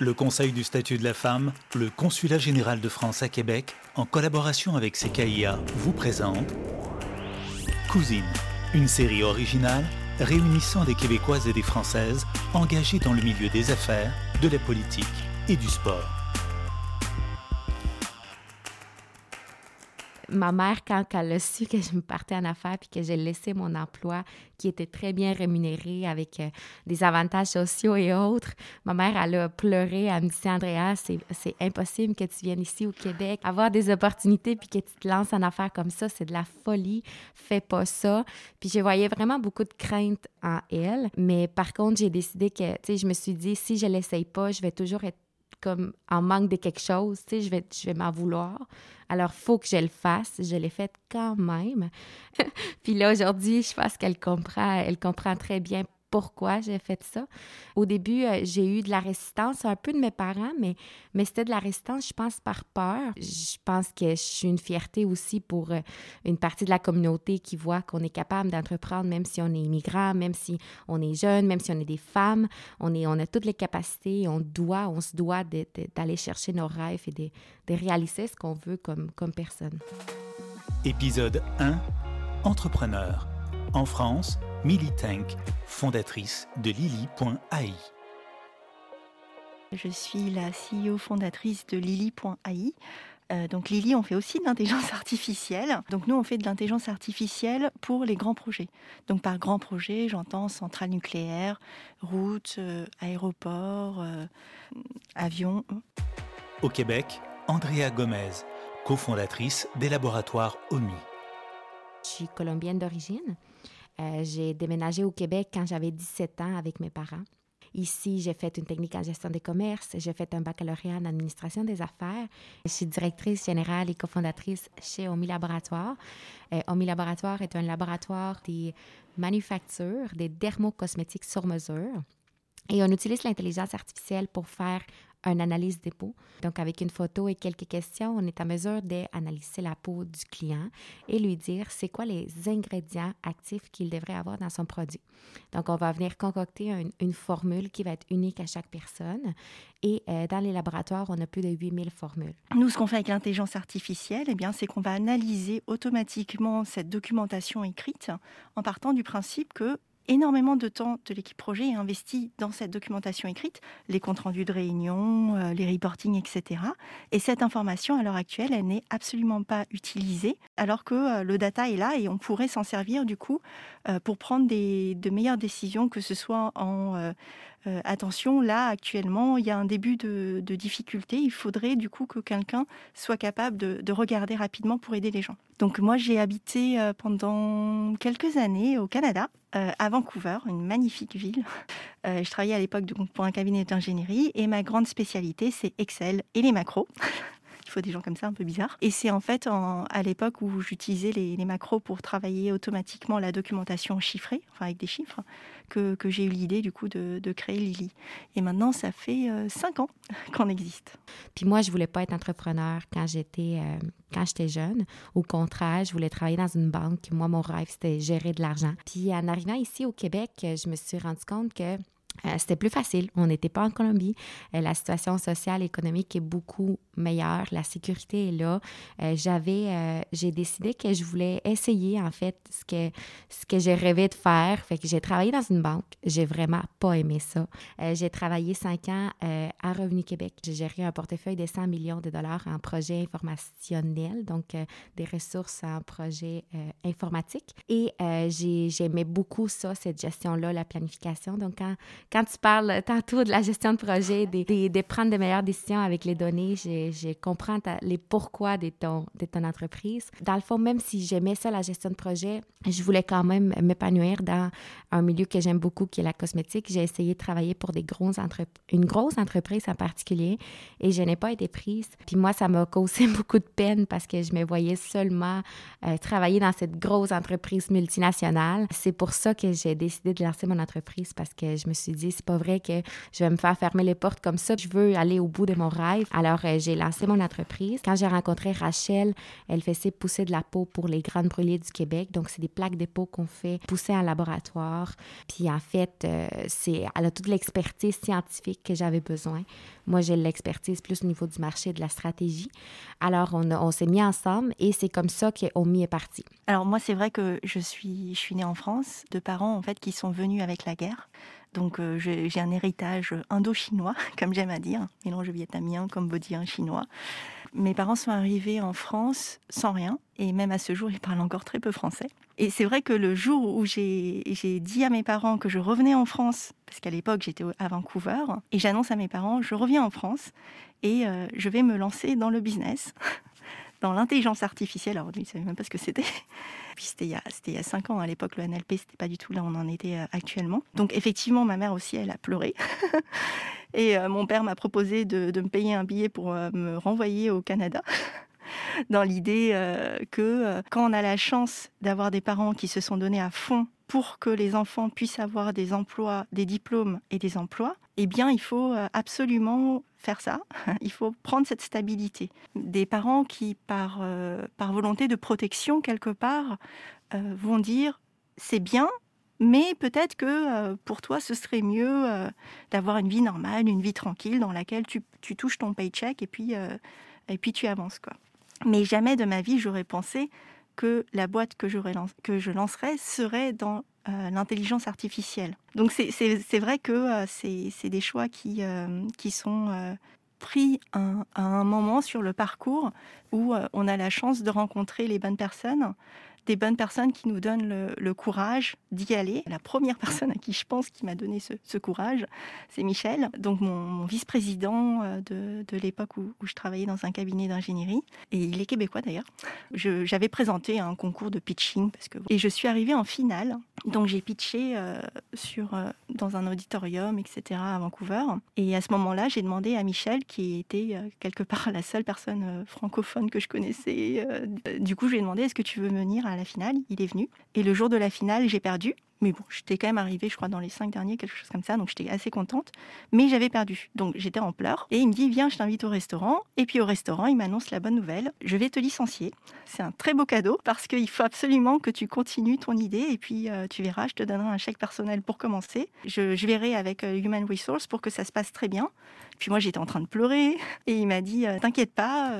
Le Conseil du statut de la femme, le Consulat général de France à Québec, en collaboration avec CKIA, vous présente Cousine, une série originale réunissant des Québécoises et des Françaises engagées dans le milieu des affaires, de la politique et du sport. Ma mère, quand elle a su que je me partais en affaires puis que j'ai laissé mon emploi qui était très bien rémunéré avec euh, des avantages sociaux et autres, ma mère, elle a pleuré. Elle me dit Andrea, c'est impossible que tu viennes ici au Québec, avoir des opportunités puis que tu te lances en affaires comme ça, c'est de la folie. Fais pas ça. Puis je voyais vraiment beaucoup de crainte en elle. Mais par contre, j'ai décidé que, tu sais, je me suis dit, si je l'essaye pas, je vais toujours être comme en manque de quelque chose, tu sais, je vais, je vais m'en vouloir. Alors, faut que je le fasse. Je l'ai fait quand même. Puis là, aujourd'hui, je pense qu'elle comprend, elle comprend très bien pourquoi j'ai fait ça. Au début, euh, j'ai eu de la résistance, un peu de mes parents, mais, mais c'était de la résistance, je pense, par peur. Je pense que je suis une fierté aussi pour euh, une partie de la communauté qui voit qu'on est capable d'entreprendre, même si on est immigrant, même si on est jeune, même si on est des femmes. On, est, on a toutes les capacités, on doit, on se doit d'aller chercher nos rêves et de, réaliser ce qu'on veut comme, comme personne. Épisode 1 Entrepreneur. En France, Millie Tank, fondatrice de Lily.ai. Je suis la CEO fondatrice de Lily.ai. Euh, donc Lily, on fait aussi de l'intelligence artificielle. Donc nous, on fait de l'intelligence artificielle pour les grands projets. Donc par grands projets, j'entends centrales nucléaires, routes, euh, aéroports, euh, avions. Au Québec, Andrea Gomez, cofondatrice des laboratoires OMI. Je suis colombienne d'origine. Euh, j'ai déménagé au Québec quand j'avais 17 ans avec mes parents. Ici, j'ai fait une technique en gestion des commerces, j'ai fait un baccalauréat en administration des affaires. Je suis directrice générale et cofondatrice chez OMI Laboratoire. Euh, OMI Laboratoire est un laboratoire des manufactures des dermocosmétiques sur mesure. Et on utilise l'intelligence artificielle pour faire une analyse des peaux. Donc, avec une photo et quelques questions, on est en mesure d'analyser la peau du client et lui dire c'est quoi les ingrédients actifs qu'il devrait avoir dans son produit. Donc, on va venir concocter une, formule qui va être unique à chaque personne. Et euh, dans les laboratoires, on a plus de 8000 formules. Nous, ce qu'on fait avec l'intelligence artificielle, eh bien, c'est qu'on va analyser automatiquement cette documentation écrite en partant du principe que énormément de temps de l'équipe projet est investi dans cette documentation écrite, les comptes rendus de réunion, euh, les reporting, etc. Et cette information, à l'heure actuelle, elle n'est absolument pas utilisée, alors que euh, le data est là et on pourrait s'en servir du coup euh, pour prendre de meilleures décisions, que ce soit en attention, là actuellement, il y a un début de, difficulté. Il faudrait du coup que quelqu'un soit capable de, de, regarder rapidement pour aider les gens. Donc moi, j'ai habité pendant quelques années au Canada euh, à Vancouver, une magnifique ville. Euh, je travaillais à l'époque pour un cabinet d'ingénierie et ma grande spécialité, c'est Excel et les macros. Il faut des gens comme ça, un peu bizarres. Et c'est en fait à l'époque où j'utilisais les, macros pour travailler automatiquement la documentation chiffrée, enfin avec des chiffres, que, j'ai eu l'idée du coup de, créer Lily. Et maintenant, ça fait euh, cinq ans qu'on existe. Puis moi, je voulais pas être entrepreneur quand j'étais euh, quand j'étais jeune. Au contraire, je voulais travailler dans une banque. Moi, mon rêve, c'était gérer de l'argent. Puis en arrivant ici au Québec, je me suis rendu compte que euh, c'était plus facile. On n'était pas en Colombie. Euh, la situation sociale et économique est beaucoup meilleure. La sécurité est là. Euh, j'avais, j'ai décidé que je voulais essayer en fait ce que ce que j'ai rêvé de faire. Fait que j'ai travaillé dans une banque. J'ai vraiment pas aimé ça. j'ai travaillé cinq ans à Revenu Québec. J'ai géré un portefeuille de 100 millions de dollars en projets informationnels, donc des ressources en projets informatiques. Et j'aimais beaucoup ça, cette gestion-là, la planification. Donc quand quand tu parles tantôt de la gestion de projet, de, prendre de meilleures décisions avec les données, je, comprends les pourquoi de ton, de ton entreprise. Dans le fond, même si j'aimais ça, la gestion de projet, je voulais quand même m'épanouir dans un milieu que j'aime beaucoup, qui est la cosmétique. J'ai essayé de travailler pour des grosses une grosse entreprise en particulier et je n'ai pas été prise. Puis moi, ça m'a causé beaucoup de peine parce que je me voyais seulement euh, travailler dans cette grosse entreprise multinationale. C'est pour ça que j'ai décidé de lancer mon entreprise parce que je me suis dit, c'est pas vrai que je vais me faire fermer les portes comme ça. Je veux aller au bout de mon rêve. Alors, euh, j'ai lancé mon entreprise. Quand j'ai rencontré Rachel, elle faisait pousser de la peau pour les grandes brûlées du Québec. Donc, c'est des plaques de peau qu'on fait pousser en laboratoire. Puis, en fait, euh, c'est, elle a toute l'expertise scientifique que j'avais besoin. Moi, j'ai l'expertise plus au niveau du marché, de la stratégie. Alors, on, s'est mis ensemble et c'est comme ça qu'on m'y est parti. Alors, moi, c'est vrai que je suis, je suis née en France de parents, en fait, qui sont venus avec la guerre. Donc euh, j'ai un héritage indo-chinois, comme j'aime à dire, mélange vietnamien, cambodgien, chinois. Mes parents sont arrivés en France sans rien, et même à ce jour, ils parlent encore très peu français. Et c'est vrai que le jour où j'ai dit à mes parents que je revenais en France, parce qu'à l'époque j'étais à Vancouver, et j'annonce à mes parents, je reviens en France, et euh, je vais me lancer dans le business, dans l'intelligence artificielle. Alors, ils ne savaient même pas ce que c'était. Puis c'était il, y a cinq ans. À l'époque, le NLP, c'était pas du tout là où on en était euh, actuellement. Donc, effectivement, ma mère aussi, elle a pleuré. Et euh, mon père m'a proposé de, de, me payer un billet pour euh, me renvoyer au Canada. dans l'idée que quand on a la chance d'avoir des parents qui se sont donnés à fond pour que les enfants puissent avoir des emplois, des diplômes et des emplois, eh bien, il faut absolument faire ça. Il faut prendre cette stabilité. Des parents qui, par, euh, par volonté de protection quelque part, euh, vont dire c'est bien, mais peut-être que euh, pour toi, ce serait mieux d'avoir une vie normale, une vie tranquille dans laquelle tu, tu touches ton paycheck et puis, et puis tu avances. Quoi. Mais jamais de ma vie, j'aurais pensé que la boîte que, que je lancerais serait dans l'intelligence artificielle. Donc c'est vrai que c'est des choix qui, qui sont pris à un moment sur le parcours où euh, on a la chance de rencontrer les bonnes personnes, des bonnes personnes qui nous donnent le, courage d'y aller. La première personne à qui je pense qui m'a donné ce, courage, c'est Michel, donc mon, vice-président euh, de, l'époque où, je travaillais dans un cabinet d'ingénierie. Et il est québécois d'ailleurs. J'avais présenté un concours de pitching parce que, et je suis arrivée en finale. Donc j'ai pitché euh, sur, euh, dans un auditorium, etc. à Vancouver. Et à ce moment-là, j'ai demandé à Michel, qui était quelque part la seule personne francophone que je connaissais. du coup, je lui ai demandé est-ce que tu veux venir à la finale. Il est venu. Et le jour de la finale, j'ai perdu. Mais bon, j'étais quand même arrivée, je crois, dans les cinq derniers, quelque chose comme ça. Donc j'étais assez contente. Mais j'avais perdu. Donc j'étais en pleurs. Et il me dit Viens, je t'invite au restaurant. Et puis au restaurant, il m'annonce la bonne nouvelle Je vais te licencier. C'est un très beau cadeau parce qu'il faut absolument que tu continues ton idée. Et puis euh, tu verras, je te donnerai un chèque personnel pour commencer. Je, verrai avec euh, Human Resource pour que ça se passe très bien. Puis moi, j'étais en train de pleurer. Et il m'a dit euh, T'inquiète pas,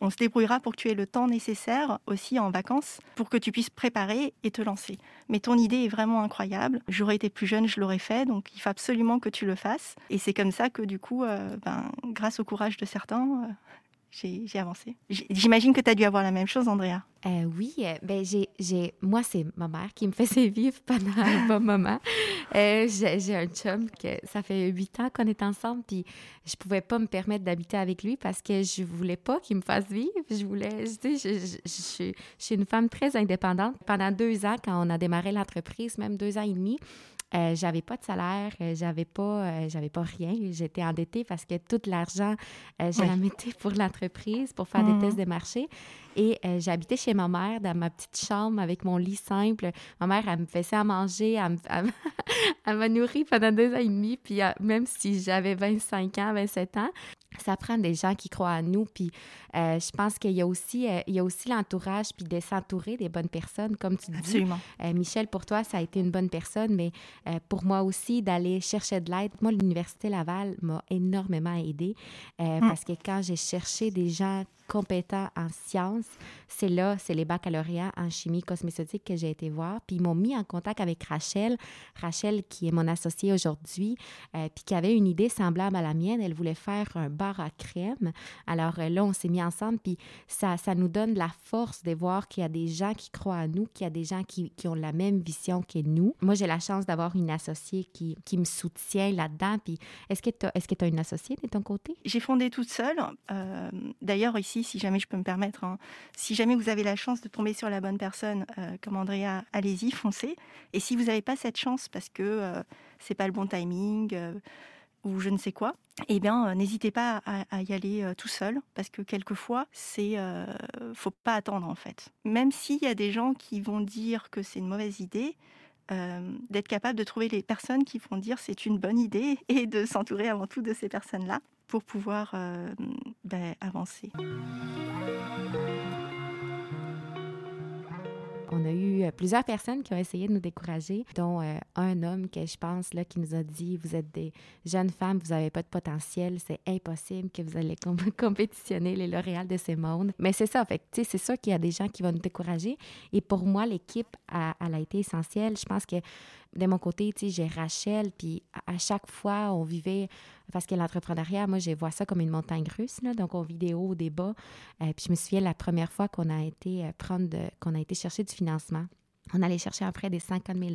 on se débrouillera pour que tu aies le temps nécessaire aussi en vacances pour que tu puisses préparer et te lancer. Mais ton idée est vraiment incroyable. J'aurais été plus jeune, je l'aurais fait. Donc il faut absolument que tu le fasses. Et c'est comme ça que du coup, euh, ben, grâce au courage de certains, j'ai avancé. J'imagine que tu as dû avoir la même chose, Andrea. Euh, oui, euh, ben j'ai, moi, c'est ma mère qui me faisait vivre pendant un bon moment. Euh, j'ai, un chum que ça fait huit ans qu'on est ensemble, puis je pouvais pas me permettre d'habiter avec lui parce que je voulais pas qu'il me fasse vivre. Je voulais, je, je, je, je suis une femme très indépendante. Pendant deux ans, quand on a démarré l'entreprise, même deux ans et demi, euh, j'avais pas de salaire, euh, j'avais pas, euh, j'avais pas rien. J'étais endettée parce que tout l'argent, je la mettais pour l'entreprise, pour faire des mmh. tests de marché. Et j'habitais chez ma mère dans ma petite chambre avec mon lit simple. Ma mère, elle me faisait à manger, elle, m'a nourri pendant deux ans et demi. Puis même si j'avais 25 ans, 27 ans, ça prend des gens qui croient à nous. Puis euh, je pense qu'il y a aussi, euh, il y a aussi l'entourage, puis de s'entourer des bonnes personnes, comme tu dis. Absolument. Euh, Michel, pour toi, ça a été une bonne personne, mais pour moi aussi, d'aller chercher de l'aide. Moi, l'Université Laval m'a énormément aidée mm. parce que quand j'ai cherché des gens compétents en sciences, c'est là, c'est les baccalauréats en chimie cosmétique que j'ai été voir. Puis ils m'ont mis en contact avec Rachel. Rachel, qui est mon associée aujourd'hui, puis qui avait une idée semblable à la mienne. Elle voulait faire un bar à crème. Alors là, on s'est mis ensemble, puis ça, ça nous donne la force de voir qu'il y a des gens qui croient à nous, qu'il y a des gens qui, qui ont la même vision que nous. Moi, j'ai la chance d'avoir une associée qui, qui me soutient là-dedans. Puis est-ce que tu as, tu as une associée de ton côté? J'ai fondé toute seule. Euh, d'ailleurs, ici, si jamais je peux me permettre, hein, si jamais vous avez la chance de tomber sur la bonne personne, euh, comme Andrea, allez-y, foncez. Et si vous n'avez pas cette chance parce que euh, c'est pas le bon timing, ou je ne sais quoi, eh bien, euh, n'hésitez pas à, y aller euh, tout seul, parce que quelquefois, c'est, euh, faut pas attendre en fait. Même s'il y a des gens qui vont dire que c'est une mauvaise idée, d'être capable de trouver les personnes qui vont dire c'est une bonne idée et de s'entourer avant tout de ces personnes-là pour pouvoir ben, avancer. On a eu euh, plusieurs personnes qui ont essayé de nous décourager, dont euh, un homme que je pense là, qui nous a dit Vous êtes des jeunes femmes, vous n'avez pas de potentiel, c'est impossible que vous allez compétitionner les lauréats de ces mondes. Mais c'est ça, fait c'est sûr qu'il y a des gens qui vont nous décourager. Et pour moi, l'équipe, elle a été essentielle. Je pense que de mon côté, j'ai Rachel, puis à chaque fois, on vivait, parce que l'entrepreneuriat, moi, je vois ça comme une montagne russe, donc on vit des hauts, des bas. Puis je me souviens la première fois qu'on a été euh, prendre, qu'on a été chercher du financement on allait chercher un prêt de 50 000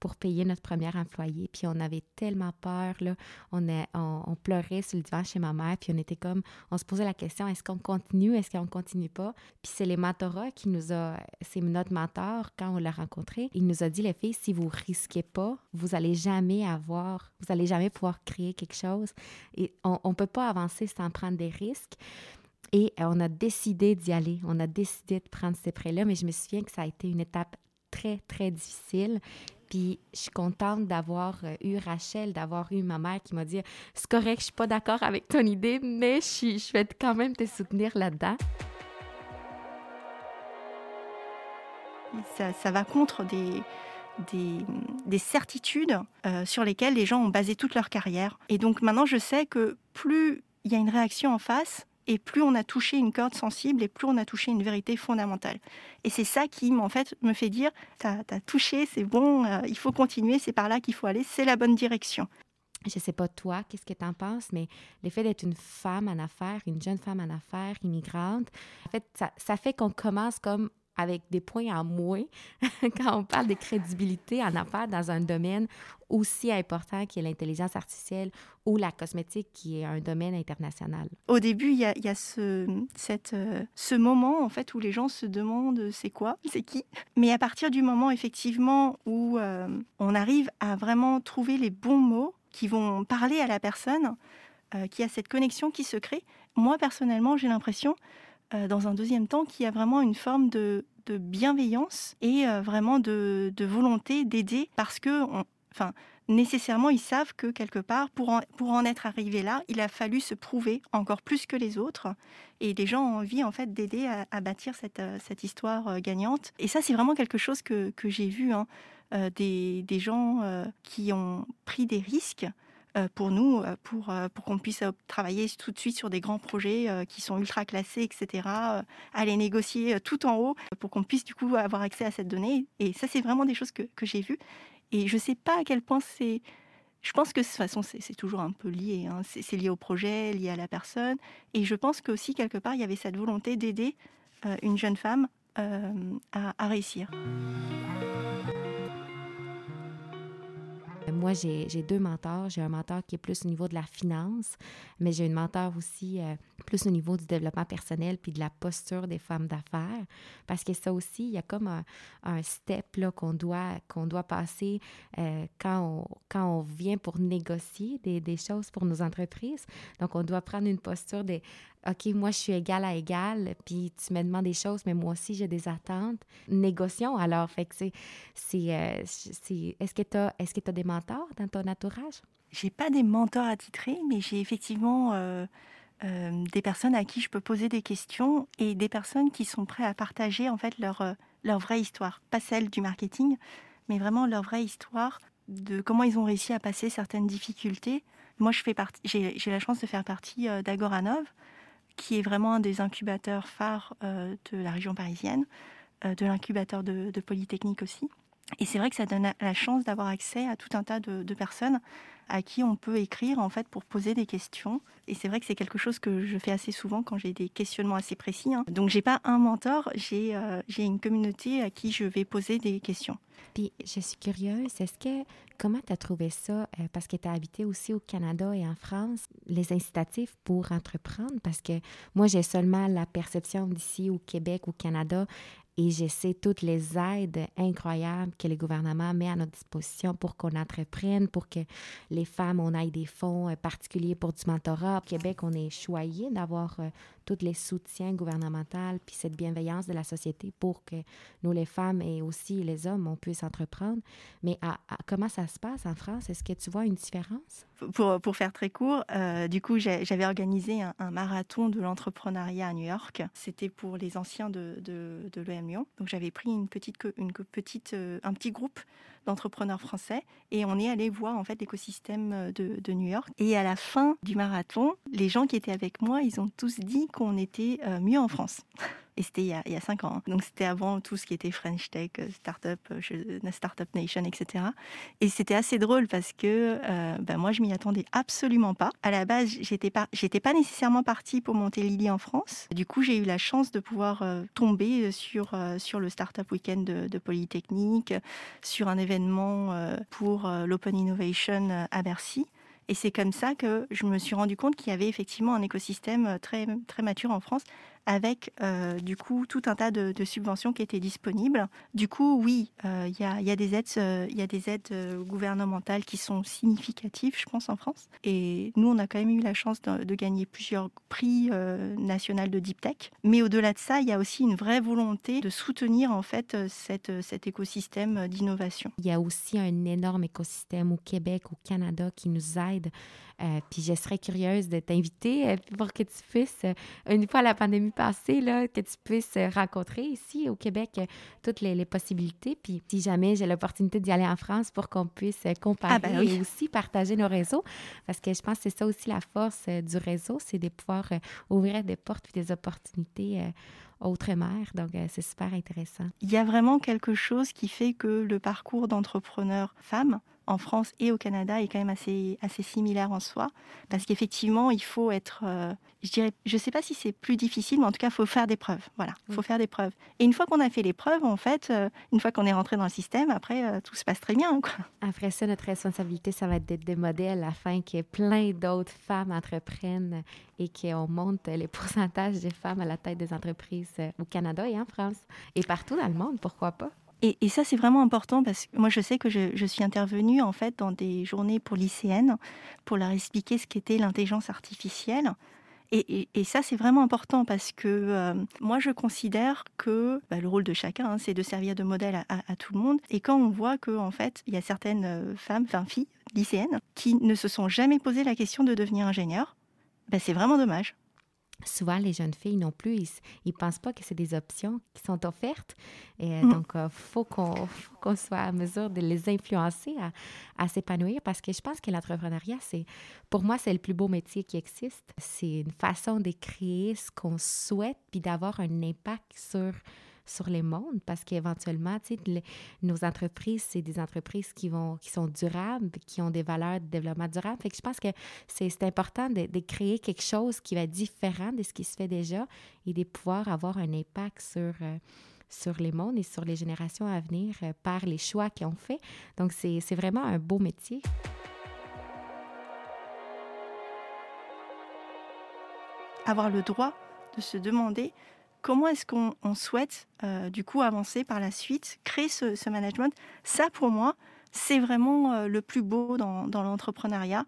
pour payer notre premier employé. Puis on avait tellement peur, là. On, on, pleurait sur le divan chez ma mère, puis on était comme, on se posait la question, est-ce qu'on continue, est-ce qu'on continue pas? Puis c'est les mentorats qui nous a, c'est notre mentor, quand on l'a rencontré, il nous a dit, les filles, si vous risquez pas, vous allez jamais avoir, vous allez jamais pouvoir créer quelque chose. Et on ne peut pas avancer sans prendre des risques. Et euh, on a décidé d'y aller. On a décidé de prendre ces prêts-là, mais je me souviens que ça a été une étape très, très difficile. Puis je suis contente d'avoir euh, eu Rachel, d'avoir eu ma mère qui m'a dit C'est correct, je suis pas d'accord avec ton idée, mais je, vais quand même te soutenir là-dedans. Ça, va contre des, des, certitudes euh, sur lesquelles les gens ont basé toute leur carrière. Et donc maintenant, je sais que plus il y a une réaction en face, et plus on a touché une corde sensible et plus on a touché une vérité fondamentale. Et c'est ça qui, en fait, me fait dire, t'as as touché, c'est bon, euh, il faut continuer, c'est par là qu'il faut aller, c'est la bonne direction. Je sais pas toi, qu'est-ce que tu en penses, mais le fait d'être une femme en affaires, une jeune femme en affaires, immigrante, en fait, ça fait qu'on commence comme avec des points en moins quand on parle de crédibilité en affaires dans un domaine aussi important qui est l'intelligence artificielle ou la cosmétique qui est un domaine international. Au début, il y a, euh, ce moment en fait où les gens se demandent c'est quoi, c'est qui? Mais à partir du moment effectivement où euh, on arrive à vraiment trouver les bons mots qui vont parler à la personne, euh, qui a cette connexion qui se crée, moi personnellement j'ai l'impression euh, dans un deuxième temps, qu'il y a vraiment une forme de, bienveillance et euh, vraiment de, volonté d'aider parce que, enfin, nécessairement, ils savent que quelque part, pour en, être arrivé là, il a fallu se prouver encore plus que les autres. Et les gens ont envie, en fait, d'aider à, bâtir cette, euh, histoire gagnante. Et ça, c'est vraiment quelque chose que, j'ai vu, hein, des, gens qui ont pris des risques pour nous, euh, pour, euh, pour qu'on puisse travailler tout de suite sur des grands projets qui sont ultra classés, etc., aller négocier tout en haut pour qu'on puisse du coup avoir accès à cette donnée. Et ça, c'est vraiment des choses que, que j'ai vues. Et je ne sais pas à quel point c'est... Je pense que de toute façon, c'est toujours un peu lié. Hein. C'est lié au projet, lié à la personne. Et je pense qu'aussi, quelque part, il y avait cette volonté d'aider une jeune femme à réussir. Moi, j'ai deux mentors. J'ai un mentor qui est plus au niveau de la finance, mais j'ai une mentor aussi euh, plus au niveau du développement personnel puis de la posture des femmes d'affaires. Parce que ça aussi, il y a comme un, step qu'on doit, qu'on doit passer euh, quand, on, quand on vient pour négocier des, des, choses pour nos entreprises. Donc, on doit prendre une posture des OK, moi, je suis égal à égal, puis tu me demandes des choses, mais moi aussi, j'ai des attentes. Négocions alors. Fait que c'est. Euh, est-ce que tu as, est as des mentors dans ton entourage? J'ai pas des mentors attitrés, mais j'ai effectivement euh, euh, des personnes à qui je peux poser des questions et des personnes qui sont prêtes à partager en fait leur, leur vraie histoire. Pas celle du marketing, mais vraiment leur vraie histoire de comment ils ont réussi à passer certaines difficultés. Moi, je fais partie, j'ai la chance de faire partie d'Agoranov, qui est vraiment un des incubateurs phares euh, de la région parisienne, euh, de l'incubateur de, Polytechnique aussi. Et c'est vrai que ça donne la chance d'avoir accès à tout un tas de, personnes à qui on peut écrire en fait pour poser des questions. Et c'est vrai que c'est quelque chose que je fais assez souvent quand j'ai des questionnements assez précis. Hein. Donc j'ai pas un mentor, j'ai euh, une communauté à qui je vais poser des questions. Puis je suis curieuse, est-ce que Comment tu as trouvé ça? Euh, parce que tu as habité aussi au Canada et en France, les incitatifs pour entreprendre, parce que moi, j'ai seulement la perception d'ici au Québec, au Canada, et je sais toutes les aides incroyables que le gouvernement met à notre disposition pour qu'on entreprenne, pour que les femmes, on aille des fonds particuliers pour du mentorat. Au Québec, on est choyé d'avoir tous les soutiens gouvernementaux, puis cette bienveillance de la société pour que nous, les femmes et aussi les hommes, on puisse entreprendre. Mais comment ça se passe en France? Est-ce que tu vois une différence? Pour, pour faire très court, euh, du coup, j'avais organisé un, marathon de l'entrepreneuriat à New York. C'était pour les anciens de, de, de Donc, j'avais pris une petite, une petite, euh, un petit groupe d'entrepreneurs français et on est allé voir en fait l'écosystème euh, de, New York. Et à la fin du marathon, les gens qui étaient avec moi, ils ont tous dit qu'on était euh, mieux en France. Et c'était il, y a cinq ans. Hein. Donc c'était avant tout ce qui était French Tech, euh, Startup, Startup Nation, etc. Et c'était assez drôle parce que ben moi, je m'y attendais absolument pas. À la base, j'étais pas, j'étais pas nécessairement partie pour monter Lily en France. Du coup, j'ai eu la chance de pouvoir tomber sur, sur le Startup Weekend de, de Polytechnique, sur un événement pour l'Open Innovation à Bercy. Et c'est comme ça que je me suis rendu compte qu'il y avait effectivement un écosystème très, très mature en France avec euh, du coup tout un tas de, subventions qui étaient disponibles. Du coup, oui, euh, il y, a, des aides, euh, il a des aides gouvernementales qui sont significatives, je pense, en France. Et nous, on a quand même eu la chance de, gagner plusieurs prix nationaux de deep tech. Mais au-delà de ça, il y a aussi une vraie volonté de soutenir en fait cet écosystème d'innovation. Il y a aussi un énorme écosystème au Québec, au Canada, qui nous aide euh, puis je serais curieuse de t'inviter euh, pour que tu puisses, euh, une fois la pandémie passée, là, que tu puisses rencontrer ici au Québec toutes les, possibilités. Puis si jamais j'ai l'opportunité d'y aller en France pour qu'on puisse comparer ah, ben et aussi partager nos réseaux, parce que je pense que c'est ça aussi la force du réseau, c'est de pouvoir ouvrir des portes et des opportunités outre-mer. Donc, c'est super intéressant. Il y a vraiment quelque chose qui fait que le parcours d'entrepreneur femme en France et au Canada est quand même assez, assez similaire en soi. Parce qu'effectivement, il faut être, euh, je dirais, je ne sais pas si c'est plus difficile, mais en tout cas, il faut faire des preuves. Voilà, il faut faire des preuves. Et une fois qu'on a fait les preuves, en fait, euh, une fois qu'on est rentré dans le système, après, euh, tout se passe très bien. Quoi. Après ça, notre responsabilité, ça va être d'être des modèles afin que plein d'autres femmes entreprennent et qu'on monte les pourcentages des femmes à la tête des entreprises au Canada et en France. Et partout dans le monde, pourquoi pas? Et, ça, c'est vraiment important parce que moi, je sais que je, suis intervenue en fait dans des journées pour lycéennes pour leur expliquer ce qu'était l'intelligence artificielle. Et, ça, c'est vraiment important parce que euh, moi, je considère que bah, le rôle de chacun, hein, c'est de servir de modèle à, tout le monde. Et quand on voit que en fait, il y a certaines euh, femmes, enfin filles lycéennes, qui ne se sont jamais posé la question de devenir ingénieur, bah, c'est vraiment dommage. Souvent, les jeunes filles non plus, ils ne pensent pas que c'est des options qui sont offertes. Et euh, mm. donc, il euh, faut qu'on soit à mesure de les influencer à, à s'épanouir parce que je pense que l'entrepreneuriat, c'est, pour moi, c'est le plus beau métier qui existe. C'est une façon de créer ce qu'on souhaite puis d'avoir un impact sur sur les mondes parce qu'éventuellement, nos entreprises, c'est des entreprises qui, vont, qui sont durables, qui ont des valeurs de développement durable. Fait je pense que c'est important de, créer quelque chose qui va être différent de ce qui se fait déjà et de pouvoir avoir un impact sur... Euh, sur les mondes et sur les générations à venir euh, par les choix qu'ils ont fait. Donc, c'est vraiment un beau métier. Avoir le droit de se demander comment est-ce qu'on souhaite euh, du coup avancer par la suite, créer ce, management? Ça, pour moi, c'est vraiment euh, le plus beau dans, l'entrepreneuriat,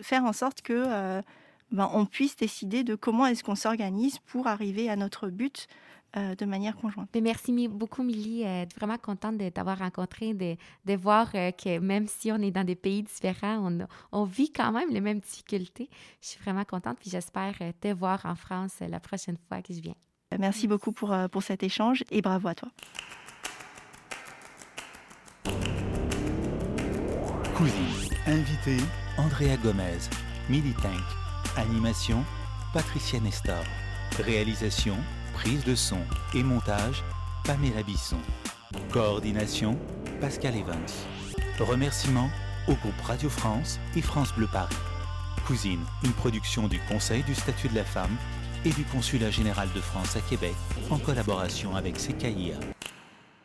faire en sorte que euh, ben, on puisse décider de comment est-ce qu'on s'organise pour arriver à notre but de manière conjointe. merci beaucoup, Milly. vraiment contente de t'avoir rencontré, de, de voir que même si on est dans des pays différents, on, on, vit quand même les mêmes difficultés. Je suis vraiment contente, puis j'espère te voir en France la prochaine fois que je viens. Merci beaucoup pour, euh, pour cet échange et bravo à toi. Cousine, invité Andrea Gomez, Tank. animation Patricia Nestor, réalisation, prise de son et montage Pamela Bisson, coordination Pascal Evans, remerciements au groupe Radio France et France Bleu Paris. Cousine, une production du Conseil du statut de la femme et du Consulat général de France à Québec en collaboration avec CKIA.